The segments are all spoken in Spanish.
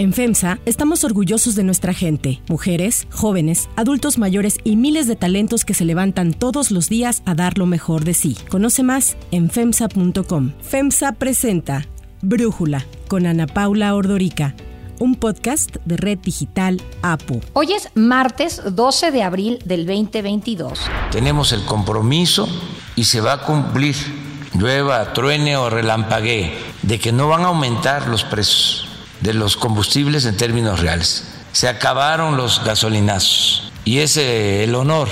En FEMSA estamos orgullosos de nuestra gente, mujeres, jóvenes, adultos mayores y miles de talentos que se levantan todos los días a dar lo mejor de sí. Conoce más en FEMSA.com. FEMSA presenta Brújula con Ana Paula Ordorica un podcast de Red Digital APU. Hoy es martes 12 de abril del 2022. Tenemos el compromiso y se va a cumplir, llueva, truene o relampaguee, de que no van a aumentar los precios de los combustibles en términos reales. Se acabaron los gasolinazos y es el honor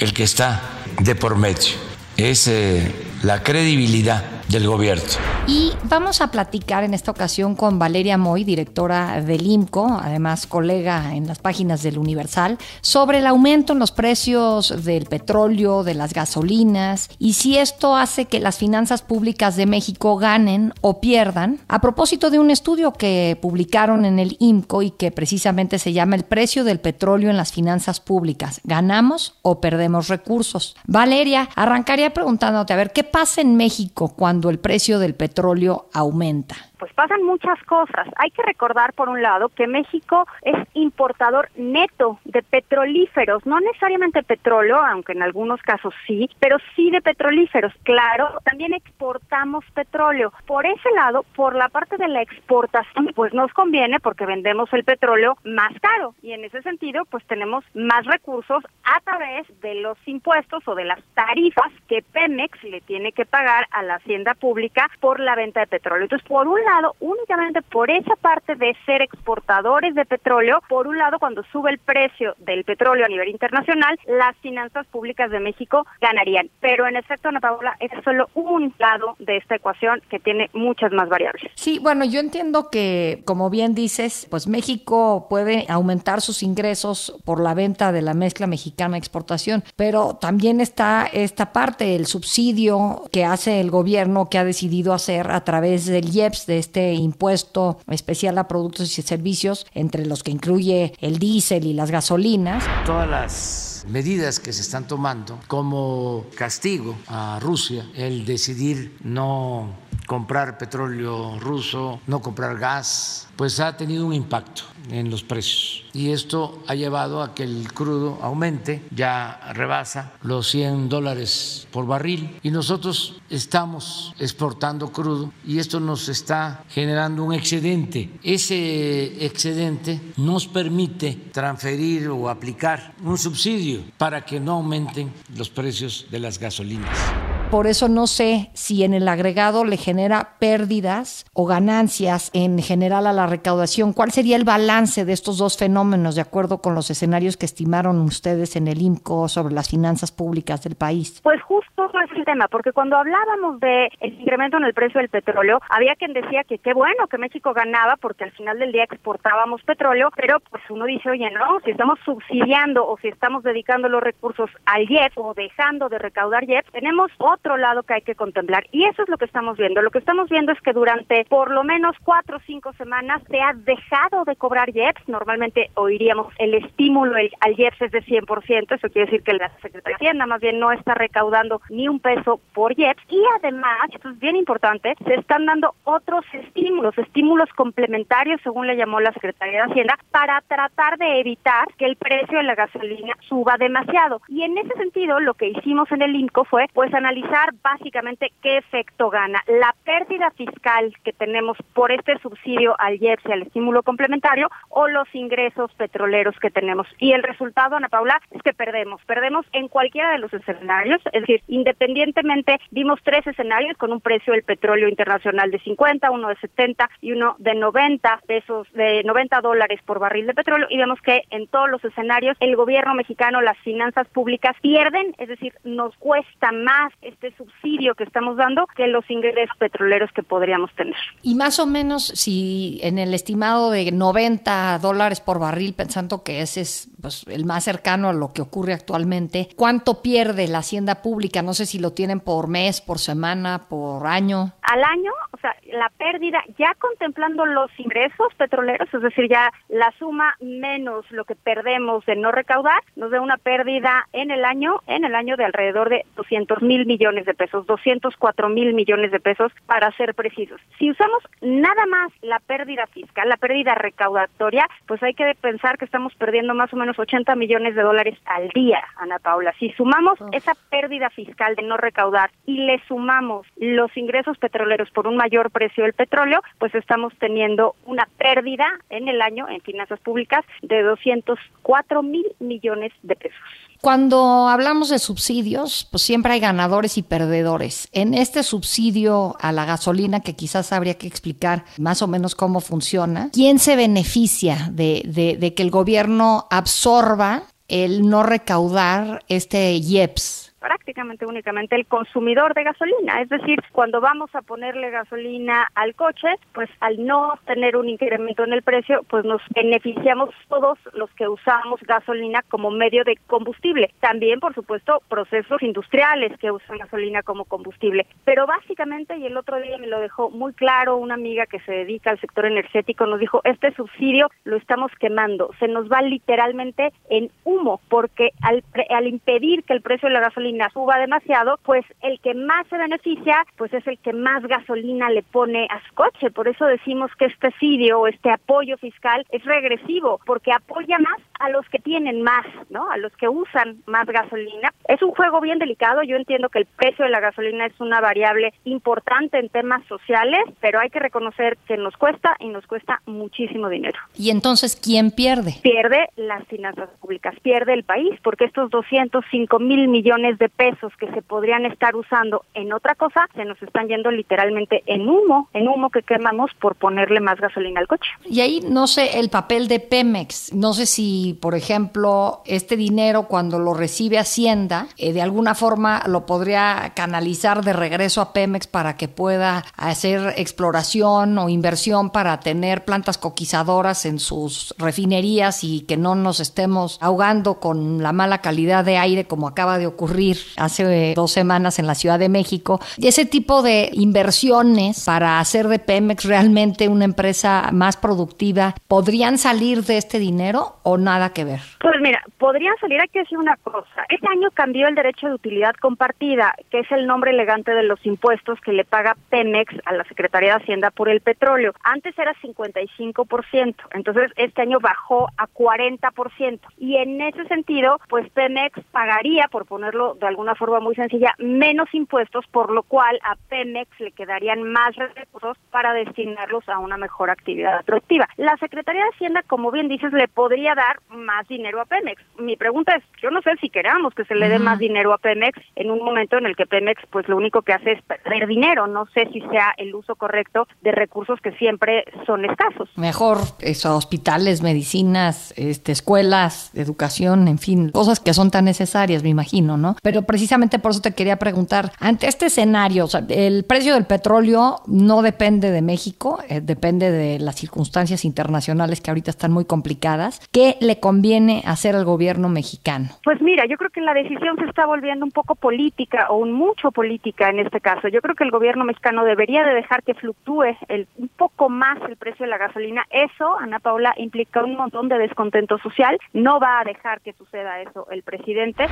el que está de por medio, es eh, la credibilidad del gobierno. Y vamos a platicar en esta ocasión con Valeria Moy, directora del IMCO, además colega en las páginas del Universal, sobre el aumento en los precios del petróleo, de las gasolinas y si esto hace que las finanzas públicas de México ganen o pierdan, a propósito de un estudio que publicaron en el IMCO y que precisamente se llama El precio del petróleo en las finanzas públicas. ¿Ganamos o perdemos recursos? Valeria, arrancaría preguntándote, a ver, ¿qué pasa en México cuando cuando el precio del petróleo aumenta? Pues pasan muchas cosas. Hay que recordar, por un lado, que México es importador neto de petrolíferos, no necesariamente petróleo, aunque en algunos casos sí, pero sí de petrolíferos. Claro, también exportamos petróleo. Por ese lado, por la parte de la exportación, pues nos conviene porque vendemos el petróleo más caro y en ese sentido, pues tenemos más recursos a través de los impuestos o de las tarifas que Pemex le tiene que pagar a la hacienda pública por la venta de petróleo. Entonces, por un lado, únicamente por esa parte de ser exportadores de petróleo, por un lado, cuando sube el precio del petróleo a nivel internacional, las finanzas públicas de México ganarían. Pero en efecto, Ana Paula, es solo un lado de esta ecuación que tiene muchas más variables. Sí, bueno, yo entiendo que, como bien dices, pues México puede aumentar sus ingresos por la venta de la mezcla mexicana exportación, pero también está esta parte, el subsidio que hace el gobierno que ha decidido hacer a través del IEPS, de este impuesto especial a productos y servicios, entre los que incluye el diésel y las gasolinas. Todas las medidas que se están tomando como castigo a Rusia, el decidir no comprar petróleo ruso, no comprar gas, pues ha tenido un impacto en los precios. Y esto ha llevado a que el crudo aumente, ya rebasa los 100 dólares por barril. Y nosotros estamos exportando crudo y esto nos está generando un excedente. Ese excedente nos permite transferir o aplicar un subsidio para que no aumenten los precios de las gasolinas por eso no sé si en el agregado le genera pérdidas o ganancias en general a la recaudación. ¿Cuál sería el balance de estos dos fenómenos de acuerdo con los escenarios que estimaron ustedes en el IMCO sobre las finanzas públicas del país? Pues justo es el tema, porque cuando hablábamos de el incremento en el precio del petróleo, había quien decía que qué bueno que México ganaba porque al final del día exportábamos petróleo, pero pues uno dice, oye, no, si estamos subsidiando o si estamos dedicando los recursos al IEP o dejando de recaudar IEP, tenemos otro otro lado que hay que contemplar. Y eso es lo que estamos viendo. Lo que estamos viendo es que durante por lo menos cuatro o cinco semanas se ha dejado de cobrar IEPS. Normalmente oiríamos el estímulo al IEPS es de 100%. Eso quiere decir que la Secretaría de Hacienda más bien no está recaudando ni un peso por IEPS. Y además, esto es bien importante, se están dando otros estímulos, estímulos complementarios, según le llamó la Secretaría de Hacienda, para tratar de evitar que el precio de la gasolina suba demasiado. Y en ese sentido, lo que hicimos en el INCO fue pues analizar básicamente qué efecto gana. La pérdida fiscal que tenemos por este subsidio al IEPS y al estímulo complementario o los ingresos petroleros que tenemos. Y el resultado, Ana Paula, es que perdemos. Perdemos en cualquiera de los escenarios. Es decir, independientemente, vimos tres escenarios con un precio del petróleo internacional de 50, uno de 70 y uno de 90 pesos, de 90 dólares por barril de petróleo. Y vemos que en todos los escenarios el gobierno mexicano, las finanzas públicas pierden, es decir, nos cuesta más este subsidio que estamos dando que los ingresos petroleros que podríamos tener. Y más o menos, si en el estimado de 90 dólares por barril, pensando que ese es pues el más cercano a lo que ocurre actualmente, ¿cuánto pierde la hacienda pública? No sé si lo tienen por mes, por semana, por año. Al año, o sea, la pérdida, ya contemplando los ingresos petroleros, es decir, ya la suma menos lo que perdemos de no recaudar, nos da una pérdida en el año, en el año de alrededor de 200 mil millones de pesos, 204 mil millones de pesos para ser precisos. Si usamos nada más la pérdida fiscal, la pérdida recaudatoria, pues hay que pensar que estamos perdiendo más o menos 80 millones de dólares al día, Ana Paula. Si sumamos esa pérdida fiscal de no recaudar y le sumamos los ingresos petroleros por un mayor precio del petróleo, pues estamos teniendo una pérdida en el año en finanzas públicas de 204 mil millones de pesos. Cuando hablamos de subsidios, pues siempre hay ganadores y perdedores. En este subsidio a la gasolina, que quizás habría que explicar más o menos cómo funciona, ¿quién se beneficia de, de, de que el gobierno absorba el no recaudar este IEPS? Prácticamente únicamente el consumidor de gasolina. Es decir, cuando vamos a ponerle gasolina al coche, pues al no tener un incremento en el precio, pues nos beneficiamos todos los que usamos gasolina como medio de combustible. También, por supuesto, procesos industriales que usan gasolina como combustible. Pero básicamente, y el otro día me lo dejó muy claro una amiga que se dedica al sector energético, nos dijo, este subsidio lo estamos quemando, se nos va literalmente en humo, porque al, al impedir que el precio de la gasolina suba demasiado, pues el que más se beneficia, pues es el que más gasolina le pone a su coche. Por eso decimos que este o este apoyo fiscal es regresivo, porque apoya más a los que tienen más, ¿no? A los que usan más gasolina. Es un juego bien delicado. Yo entiendo que el precio de la gasolina es una variable importante en temas sociales, pero hay que reconocer que nos cuesta y nos cuesta muchísimo dinero. ¿Y entonces quién pierde? Pierde las finanzas públicas, pierde el país, porque estos 205 mil millones de pesos que se podrían estar usando en otra cosa se nos están yendo literalmente en humo, en humo que quemamos por ponerle más gasolina al coche. Y ahí no sé el papel de Pemex, no sé si por ejemplo este dinero cuando lo recibe Hacienda eh, de alguna forma lo podría canalizar de regreso a Pemex para que pueda hacer exploración o inversión para tener plantas coquizadoras en sus refinerías y que no nos estemos ahogando con la mala calidad de aire como acaba de ocurrir hace dos semanas en la Ciudad de México. Y ese tipo de inversiones para hacer de Pemex realmente una empresa más productiva, ¿podrían salir de este dinero o nada que ver? Pues mira, podrían salir, hay que decir una cosa. Este año cambió el derecho de utilidad compartida, que es el nombre elegante de los impuestos que le paga Pemex a la Secretaría de Hacienda por el petróleo. Antes era 55%, entonces este año bajó a 40%. Y en ese sentido, pues Pemex pagaría, por ponerlo de alguna forma muy sencilla, menos impuestos, por lo cual a Pemex le quedarían más recursos para destinarlos a una mejor actividad productiva. La Secretaría de Hacienda, como bien dices, le podría dar más dinero a Pemex. Mi pregunta es, yo no sé si queramos que se le dé más dinero a Pemex en un momento en el que Pemex pues lo único que hace es perder dinero, no sé si sea el uso correcto de recursos que siempre son escasos. Mejor eso, hospitales, medicinas, este, escuelas, educación, en fin, cosas que son tan necesarias, me imagino, ¿no? Pero precisamente por eso te quería preguntar, ante este escenario, o sea, el precio del petróleo no depende de México, eh, depende de las circunstancias internacionales que ahorita están muy complicadas. ¿Qué le conviene hacer al gobierno mexicano? Pues mira, yo creo que la decisión se está volviendo un poco política o un mucho política en este caso. Yo creo que el gobierno mexicano debería de dejar que fluctúe el, un poco más el precio de la gasolina. Eso, Ana Paula, implica un montón de descontento social. No va a dejar que suceda eso el presidente.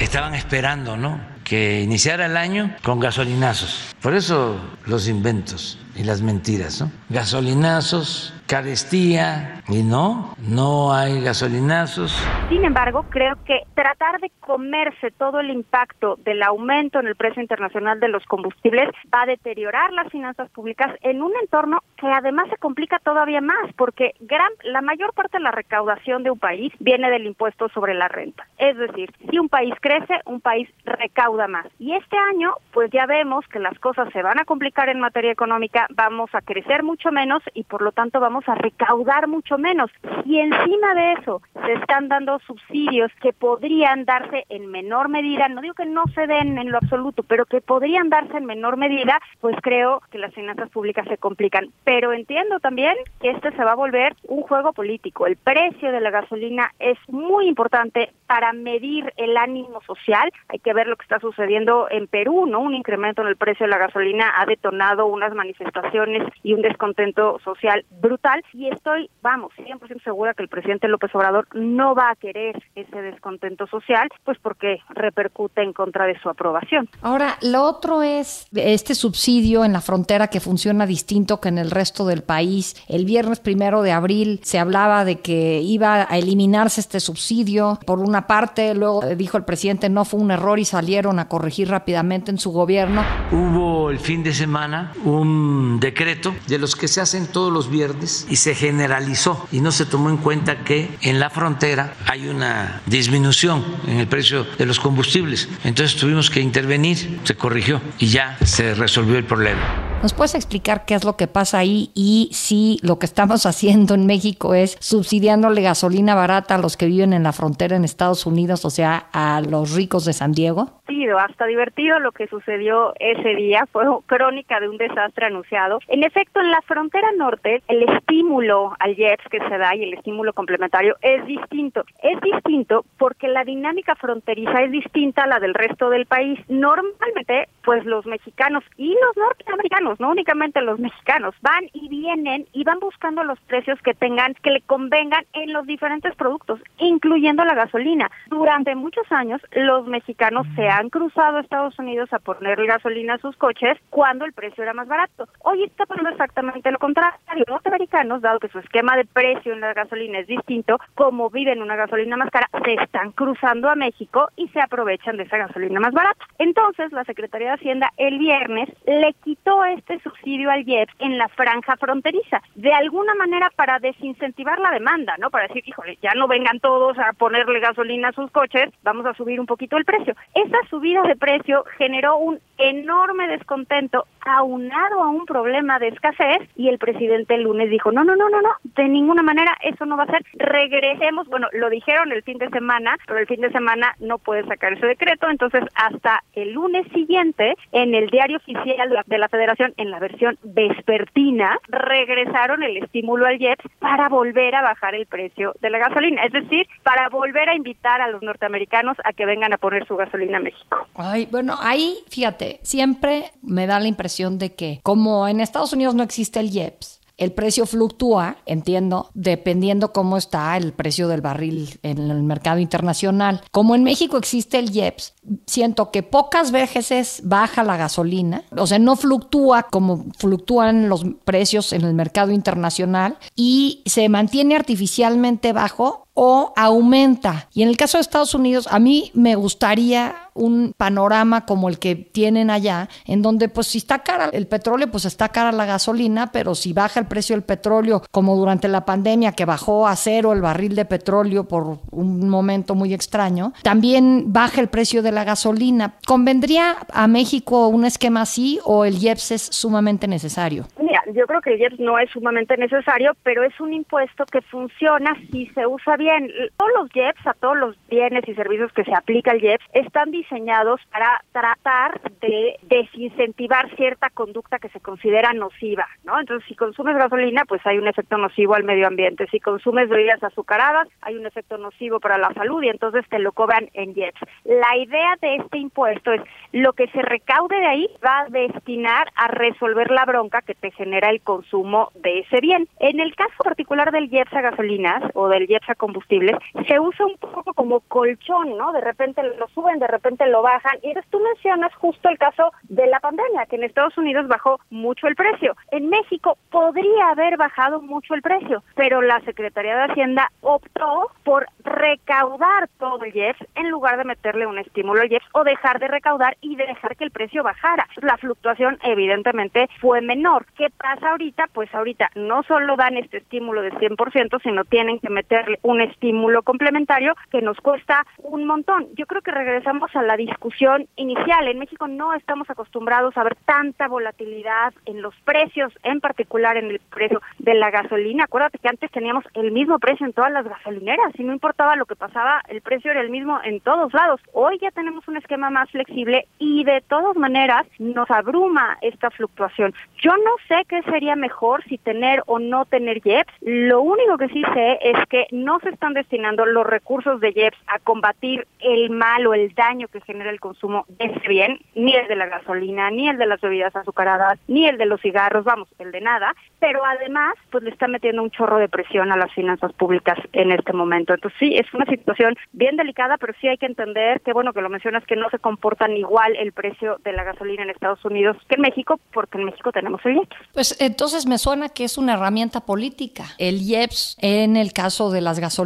Estaban esperando esperando, ¿no? Que iniciara el año con gasolinazos. Por eso los inventos y las mentiras, ¿no? Gasolinazos, carestía, y no, no hay gasolinazos. Sin embargo, creo que tratar de comerse todo el impacto del aumento en el precio internacional de los combustibles va a deteriorar las finanzas públicas en un entorno que además se complica todavía más, porque gran, la mayor parte de la recaudación de un país viene del impuesto sobre la renta. Es decir, si un país crece, un país recauda más. Y este año, pues ya vemos que las cosas se van a complicar en materia económica, vamos a crecer mucho menos y por lo tanto vamos a recaudar mucho menos. Y encima de eso se están dando subsidios que podrían darse en menor medida, no digo que no se den en lo absoluto, pero que podrían darse en menor medida, pues creo que las finanzas públicas se complican. Pero entiendo también que este se va a volver un juego político. El precio de la gasolina es muy importante para medir el ánimo social. Hay que ver lo que está sucediendo en Perú, ¿no? Un incremento en el precio de la gasolina ha detonado unas manifestaciones y un descontento social brutal y estoy, vamos, 100% segura que el presidente López Obrador no va a querer ese descontento social, pues porque repercute en contra de su aprobación. Ahora, lo otro es este subsidio en la frontera que funciona distinto que en el resto del país. El viernes primero de abril se hablaba de que iba a eliminarse este subsidio por una parte, luego dijo el presidente no fue un error y salieron a corregir rápidamente en su gobierno. Hubo el fin de semana un decreto de los que se hacen todos los viernes y se generalizó y no se tomó en cuenta que en la frontera hay una disminución en el precio de los combustibles. Entonces tuvimos que intervenir, se corrigió y ya se resolvió el problema. ¿Nos puedes explicar qué es lo que pasa ahí y si lo que estamos haciendo en México es subsidiándole gasolina barata a los que viven en la frontera en Estados Unidos, o sea, a los ricos de San Diego? hasta divertido lo que sucedió ese día, fue crónica de un desastre anunciado. En efecto, en la frontera norte, el estímulo al JEPS que se da y el estímulo complementario es distinto. Es distinto porque la dinámica fronteriza es distinta a la del resto del país. Normalmente, pues los mexicanos y los norteamericanos, no únicamente los mexicanos, van y vienen y van buscando los precios que tengan, que le convengan en los diferentes productos, incluyendo la gasolina. Durante muchos años, los mexicanos se han cruzado a Estados Unidos a poner gasolina a sus coches cuando el precio era más barato. Hoy está pasando exactamente lo contrario. Los norteamericanos, dado que su esquema de precio en la gasolina es distinto, como viven una gasolina más cara, se están cruzando a México y se aprovechan de esa gasolina más barata. Entonces, la Secretaría de Hacienda el viernes le quitó este subsidio al IEPS en la franja fronteriza, de alguna manera para desincentivar la demanda, ¿no? Para decir, híjole, ya no vengan todos a ponerle gasolina a sus coches, vamos a subir un poquito el precio. Esa subida de precio generó un enorme descontento aunado a un problema de escasez y el presidente el lunes dijo, no, no, no, no, no, de ninguna manera eso no va a ser, regresemos, bueno, lo dijeron el fin de semana, pero el fin de semana no puede sacar ese decreto, entonces hasta el lunes siguiente en el diario oficial de la federación, en la versión vespertina, regresaron el estímulo al JEPS para volver a bajar el precio de la gasolina, es decir, para volver a invitar a los norteamericanos a que vengan a poner su gasolina a México. Ay, bueno, ahí, fíjate, siempre me da la impresión de que como en Estados Unidos no existe el IEPS, el precio fluctúa, entiendo, dependiendo cómo está el precio del barril en el mercado internacional. Como en México existe el IEPS, siento que pocas veces baja la gasolina, o sea, no fluctúa como fluctúan los precios en el mercado internacional y se mantiene artificialmente bajo o aumenta. Y en el caso de Estados Unidos, a mí me gustaría un panorama como el que tienen allá, en donde pues si está cara el petróleo, pues está cara la gasolina, pero si baja el precio del petróleo, como durante la pandemia que bajó a cero el barril de petróleo por un momento muy extraño, también baja el precio de la gasolina. ¿Convendría a México un esquema así o el IEPS es sumamente necesario? Mira, yo creo que el IEPS no es sumamente necesario, pero es un impuesto que funciona si se usa bien bien, todos los JEPs, a todos los bienes y servicios que se aplica el JEPS, están diseñados para tratar de desincentivar cierta conducta que se considera nociva, ¿no? Entonces, si consumes gasolina, pues hay un efecto nocivo al medio ambiente. Si consumes bebidas azucaradas, hay un efecto nocivo para la salud y entonces te lo cobran en JEPs. La idea de este impuesto es lo que se recaude de ahí va a destinar a resolver la bronca que te genera el consumo de ese bien. En el caso particular del JEPS a gasolinas o del JEPS a combustible, se usa un poco como colchón, ¿no? De repente lo suben, de repente lo bajan. Y tú mencionas justo el caso de la pandemia, que en Estados Unidos bajó mucho el precio. En México podría haber bajado mucho el precio, pero la Secretaría de Hacienda optó por recaudar todo el IEPS en lugar de meterle un estímulo al IEPS o dejar de recaudar y dejar que el precio bajara. La fluctuación evidentemente fue menor. ¿Qué pasa ahorita? Pues ahorita no solo dan este estímulo de 100%, sino tienen que meterle un estímulo complementario que nos cuesta un montón. Yo creo que regresamos a la discusión inicial. En México no estamos acostumbrados a ver tanta volatilidad en los precios, en particular en el precio de la gasolina. Acuérdate que antes teníamos el mismo precio en todas las gasolineras y no importaba lo que pasaba, el precio era el mismo en todos lados. Hoy ya tenemos un esquema más flexible y de todas maneras nos abruma esta fluctuación. Yo no sé qué sería mejor si tener o no tener JEPS. Lo único que sí sé es que no se están destinando los recursos de JEPS a combatir el mal o el daño que genera el consumo de ese bien, ni el de la gasolina, ni el de las bebidas azucaradas, ni el de los cigarros, vamos, el de nada, pero además pues le está metiendo un chorro de presión a las finanzas públicas en este momento. Entonces sí, es una situación bien delicada, pero sí hay que entender que bueno que lo mencionas que no se comportan igual el precio de la gasolina en Estados Unidos que en México, porque en México tenemos el IEPS. Pues entonces me suena que es una herramienta política, el IEPS en el caso de las gasolinas.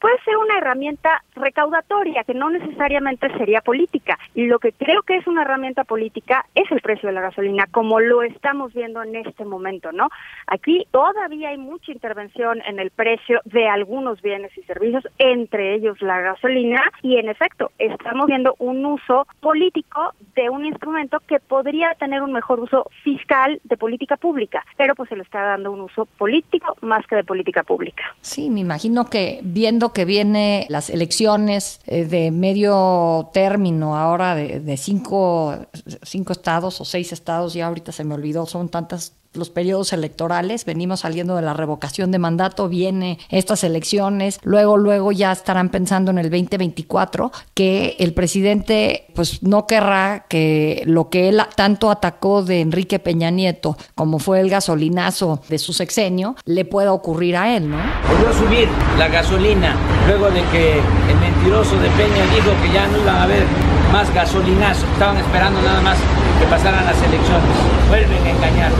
Puede ser una herramienta recaudatoria que no necesariamente sería política. Y lo que creo que es una herramienta política es el precio de la gasolina, como lo estamos viendo en este momento, ¿no? Aquí todavía hay mucha intervención en el precio de algunos bienes y servicios, entre ellos la gasolina, y en efecto, estamos viendo un uso político de un instrumento que podría tener un mejor uso fiscal de política pública, pero pues se le está dando un uso político más que de política pública. Sí, me imagino que viendo que viene las elecciones eh, de medio término ahora de, cinco, cinco estados o seis estados, ya ahorita se me olvidó, son tantas los periodos electorales, venimos saliendo de la revocación de mandato, viene estas elecciones, luego, luego ya estarán pensando en el 2024, que el presidente pues no querrá que lo que él tanto atacó de Enrique Peña Nieto, como fue el gasolinazo de su sexenio, le pueda ocurrir a él, ¿no? Volvió a subir la gasolina luego de que el mentiroso de Peña dijo que ya no iba a haber más gasolinazos, estaban esperando nada más que pasaran las elecciones. Vuelven a engañar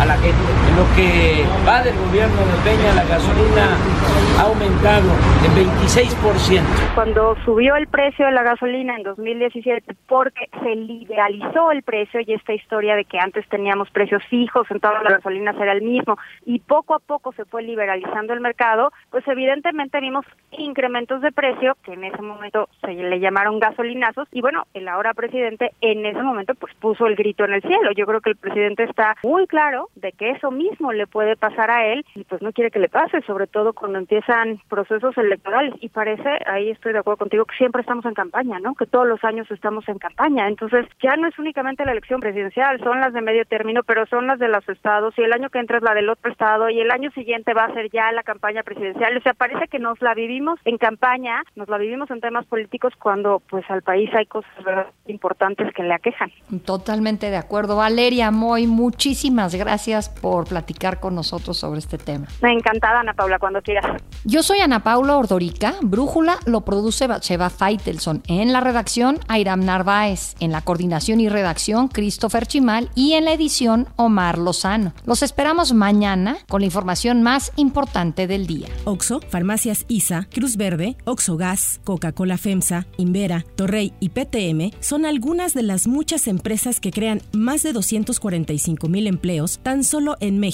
a la gente. En lo que va del gobierno de Peña, la gasolina ha aumentado en 26%. Cuando subió el precio de la gasolina en 2017, porque se liberalizó el precio y esta historia de que antes teníamos precios fijos, en todas las gasolinas era el mismo, y poco a poco se fue liberalizando el mercado, pues evidentemente vimos incrementos de precio que en ese momento se le llamaron gasolinazos, y bueno, el ahora presidente en ese momento pues puso el grito en el cielo. Yo creo que el presidente está muy claro de que eso mismo le puede pasar a él y pues no quiere que le pase, sobre todo cuando empiezan procesos electorales. Y parece, ahí estoy de acuerdo contigo, que siempre estamos en campaña, ¿no? Que todos los años estamos en campaña. Entonces ya no es únicamente la elección presidencial, son las de medio término, pero son las de los estados y el año que entra es la del otro estado y el año siguiente va a ser ya la campaña presidencial. O sea, parece que nos la vivimos en campaña, nos la vivimos en temas políticos cuando pues al país hay cosas importantes que le aquejan. Totalmente de acuerdo. Valeria Moy, muchísimas gracias por platicar con nosotros sobre este tema. Encantada, Ana Paula, cuando quieras. Yo soy Ana Paula Ordorica. Brújula lo produce Bacheva Faitelson. En la redacción, Airam Narváez. En la coordinación y redacción, Christopher Chimal. Y en la edición, Omar Lozano. Los esperamos mañana con la información más importante del día. Oxo, Farmacias ISA, Cruz Verde, Oxo Gas, Coca-Cola FEMSA, Invera, Torrey y PTM son algunas de las muchas empresas que crean más de 245 mil empleos tan solo en